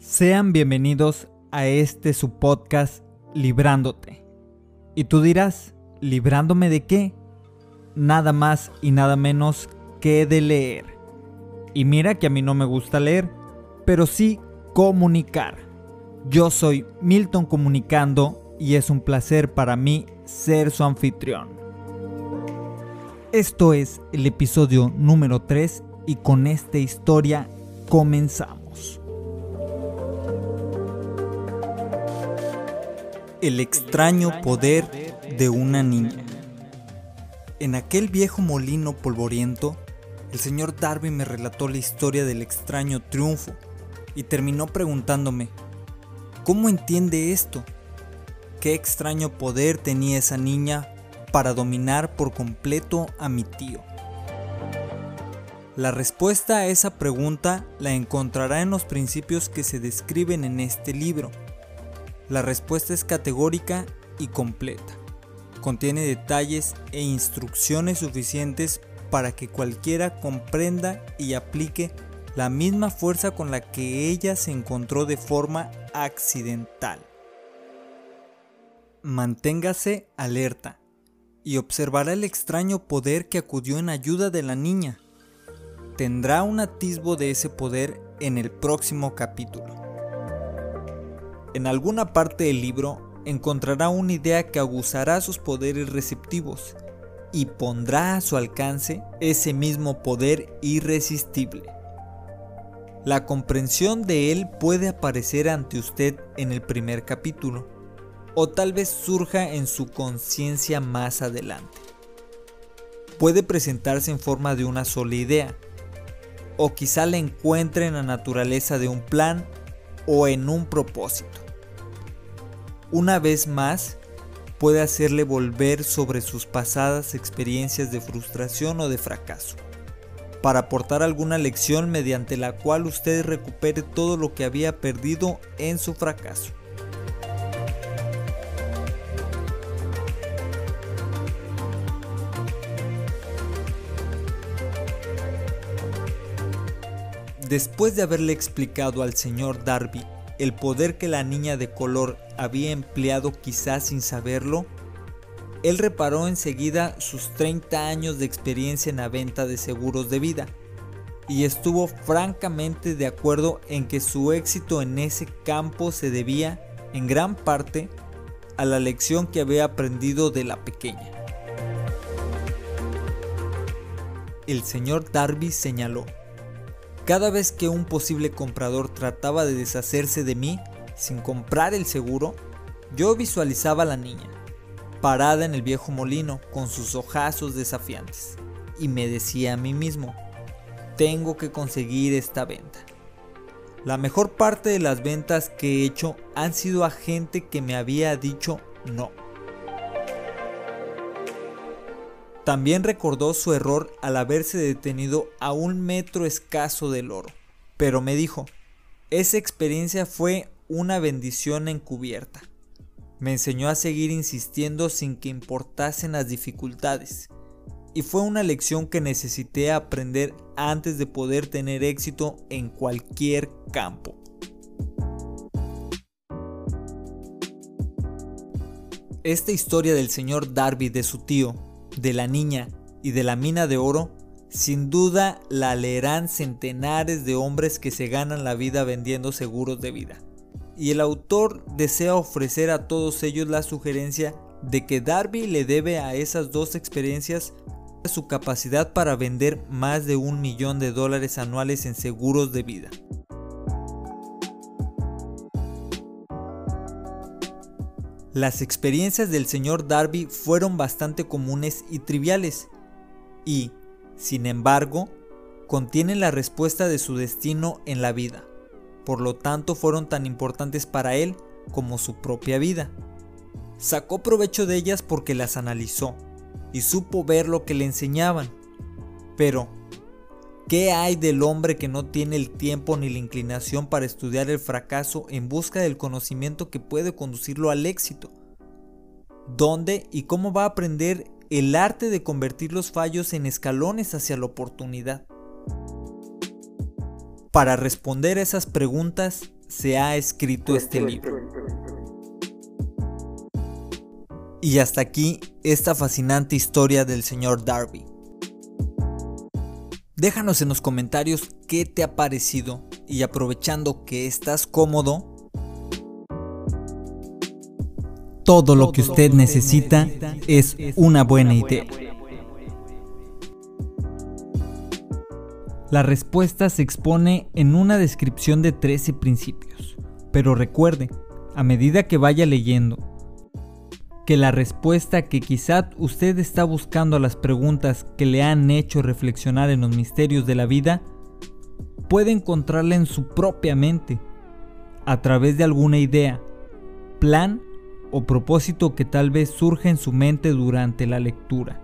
Sean bienvenidos a este su podcast Librándote. Y tú dirás, ¿librándome de qué? Nada más y nada menos que de leer. Y mira que a mí no me gusta leer, pero sí comunicar. Yo soy Milton Comunicando y es un placer para mí ser su anfitrión. Esto es el episodio número 3 y con esta historia comenzamos. El extraño poder de una niña. En aquel viejo molino polvoriento, el señor Darby me relató la historia del extraño triunfo y terminó preguntándome, ¿cómo entiende esto? ¿Qué extraño poder tenía esa niña para dominar por completo a mi tío? La respuesta a esa pregunta la encontrará en los principios que se describen en este libro. La respuesta es categórica y completa. Contiene detalles e instrucciones suficientes para que cualquiera comprenda y aplique la misma fuerza con la que ella se encontró de forma accidental. Manténgase alerta y observará el extraño poder que acudió en ayuda de la niña. Tendrá un atisbo de ese poder en el próximo capítulo. En alguna parte del libro encontrará una idea que aguzará sus poderes receptivos y pondrá a su alcance ese mismo poder irresistible. La comprensión de él puede aparecer ante usted en el primer capítulo, o tal vez surja en su conciencia más adelante. Puede presentarse en forma de una sola idea, o quizá la encuentre en la naturaleza de un plan o en un propósito. Una vez más, puede hacerle volver sobre sus pasadas experiencias de frustración o de fracaso, para aportar alguna lección mediante la cual usted recupere todo lo que había perdido en su fracaso. Después de haberle explicado al señor Darby el poder que la niña de color había empleado quizás sin saberlo, él reparó enseguida sus 30 años de experiencia en la venta de seguros de vida y estuvo francamente de acuerdo en que su éxito en ese campo se debía en gran parte a la lección que había aprendido de la pequeña. El señor Darby señaló, cada vez que un posible comprador trataba de deshacerse de mí sin comprar el seguro, yo visualizaba a la niña, parada en el viejo molino con sus ojazos desafiantes, y me decía a mí mismo, tengo que conseguir esta venta. La mejor parte de las ventas que he hecho han sido a gente que me había dicho no. También recordó su error al haberse detenido a un metro escaso del oro, pero me dijo, esa experiencia fue una bendición encubierta. Me enseñó a seguir insistiendo sin que importasen las dificultades, y fue una lección que necesité aprender antes de poder tener éxito en cualquier campo. Esta historia del señor Darby de su tío de la niña y de la mina de oro, sin duda la leerán centenares de hombres que se ganan la vida vendiendo seguros de vida. Y el autor desea ofrecer a todos ellos la sugerencia de que Darby le debe a esas dos experiencias su capacidad para vender más de un millón de dólares anuales en seguros de vida. Las experiencias del señor Darby fueron bastante comunes y triviales, y, sin embargo, contienen la respuesta de su destino en la vida, por lo tanto fueron tan importantes para él como su propia vida. Sacó provecho de ellas porque las analizó y supo ver lo que le enseñaban. Pero, ¿Qué hay del hombre que no tiene el tiempo ni la inclinación para estudiar el fracaso en busca del conocimiento que puede conducirlo al éxito? ¿Dónde y cómo va a aprender el arte de convertir los fallos en escalones hacia la oportunidad? Para responder a esas preguntas se ha escrito este libro. Y hasta aquí esta fascinante historia del señor Darby. Déjanos en los comentarios qué te ha parecido y aprovechando que estás cómodo, todo lo que usted necesita es una buena idea. La respuesta se expone en una descripción de 13 principios, pero recuerde, a medida que vaya leyendo, que la respuesta que quizá usted está buscando a las preguntas que le han hecho reflexionar en los misterios de la vida, puede encontrarla en su propia mente, a través de alguna idea, plan o propósito que tal vez surja en su mente durante la lectura.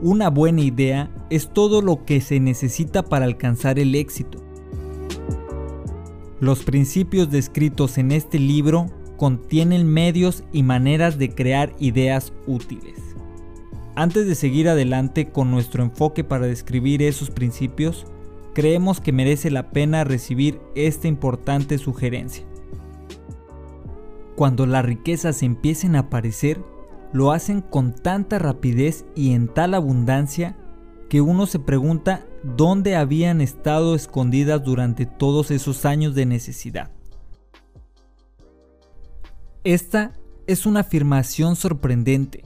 Una buena idea es todo lo que se necesita para alcanzar el éxito. Los principios descritos en este libro contienen medios y maneras de crear ideas útiles. Antes de seguir adelante con nuestro enfoque para describir esos principios, creemos que merece la pena recibir esta importante sugerencia. Cuando las riquezas empiecen a aparecer, lo hacen con tanta rapidez y en tal abundancia que uno se pregunta dónde habían estado escondidas durante todos esos años de necesidad. Esta es una afirmación sorprendente,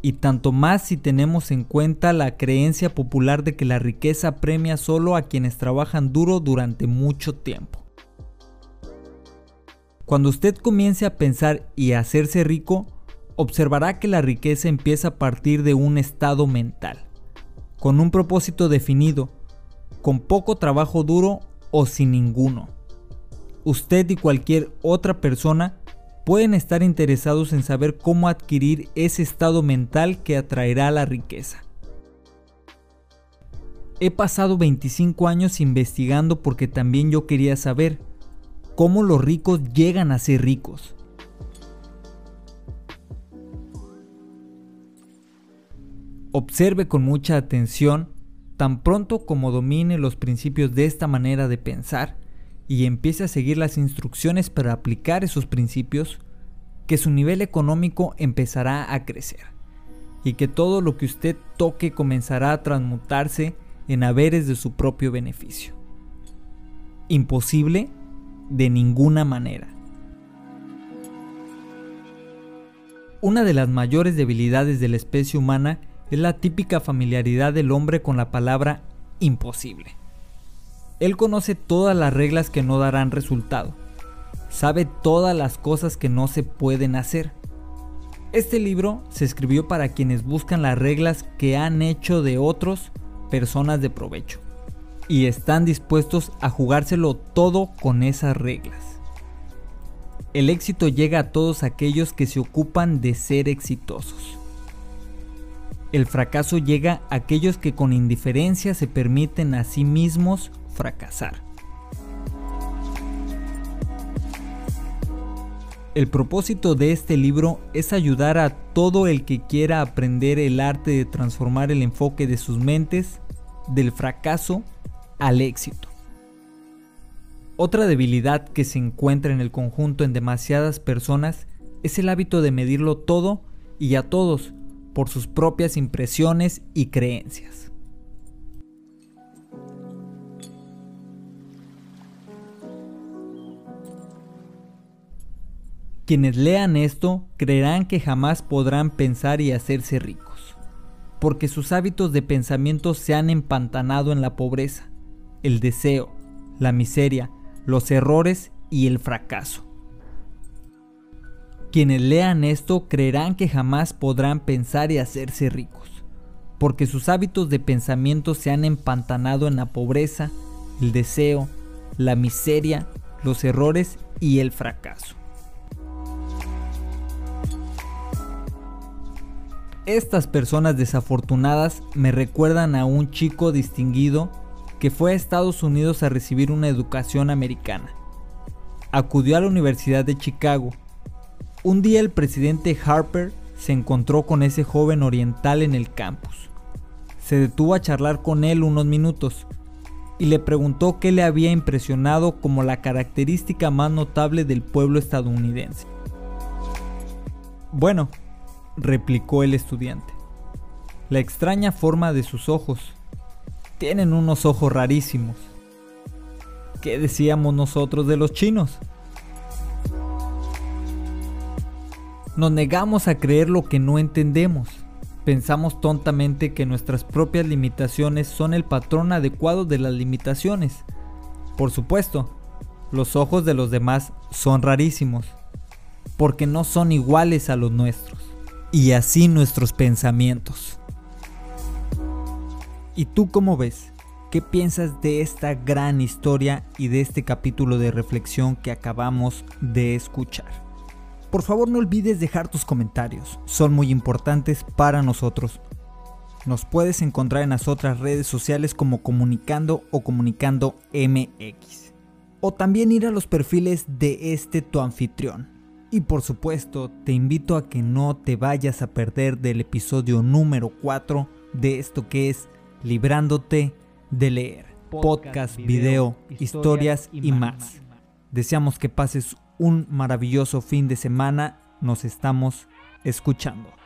y tanto más si tenemos en cuenta la creencia popular de que la riqueza premia solo a quienes trabajan duro durante mucho tiempo. Cuando usted comience a pensar y a hacerse rico, observará que la riqueza empieza a partir de un estado mental, con un propósito definido, con poco trabajo duro o sin ninguno. Usted y cualquier otra persona pueden estar interesados en saber cómo adquirir ese estado mental que atraerá la riqueza. He pasado 25 años investigando porque también yo quería saber cómo los ricos llegan a ser ricos. Observe con mucha atención, tan pronto como domine los principios de esta manera de pensar y empiece a seguir las instrucciones para aplicar esos principios, que su nivel económico empezará a crecer y que todo lo que usted toque comenzará a transmutarse en haberes de su propio beneficio. Imposible de ninguna manera. Una de las mayores debilidades de la especie humana es la típica familiaridad del hombre con la palabra imposible. Él conoce todas las reglas que no darán resultado. Sabe todas las cosas que no se pueden hacer. Este libro se escribió para quienes buscan las reglas que han hecho de otros personas de provecho y están dispuestos a jugárselo todo con esas reglas. El éxito llega a todos aquellos que se ocupan de ser exitosos. El fracaso llega a aquellos que con indiferencia se permiten a sí mismos fracasar. El propósito de este libro es ayudar a todo el que quiera aprender el arte de transformar el enfoque de sus mentes del fracaso al éxito. Otra debilidad que se encuentra en el conjunto en demasiadas personas es el hábito de medirlo todo y a todos por sus propias impresiones y creencias. Quienes lean esto creerán que jamás podrán pensar y hacerse ricos, porque sus hábitos de pensamiento se han empantanado en la pobreza, el deseo, la miseria, los errores y el fracaso. Quienes lean esto creerán que jamás podrán pensar y hacerse ricos, porque sus hábitos de pensamiento se han empantanado en la pobreza, el deseo, la miseria, los errores y el fracaso. Estas personas desafortunadas me recuerdan a un chico distinguido que fue a Estados Unidos a recibir una educación americana. Acudió a la Universidad de Chicago un día el presidente Harper se encontró con ese joven oriental en el campus. Se detuvo a charlar con él unos minutos y le preguntó qué le había impresionado como la característica más notable del pueblo estadounidense. Bueno, replicó el estudiante, la extraña forma de sus ojos. Tienen unos ojos rarísimos. ¿Qué decíamos nosotros de los chinos? Nos negamos a creer lo que no entendemos. Pensamos tontamente que nuestras propias limitaciones son el patrón adecuado de las limitaciones. Por supuesto, los ojos de los demás son rarísimos, porque no son iguales a los nuestros, y así nuestros pensamientos. ¿Y tú cómo ves? ¿Qué piensas de esta gran historia y de este capítulo de reflexión que acabamos de escuchar? Por favor no olvides dejar tus comentarios, son muy importantes para nosotros. Nos puedes encontrar en las otras redes sociales como Comunicando o Comunicando MX. O también ir a los perfiles de este tu anfitrión. Y por supuesto, te invito a que no te vayas a perder del episodio número 4 de esto que es Librándote de leer. Podcast, video, historias y más. Deseamos que pases un maravilloso fin de semana. Nos estamos escuchando.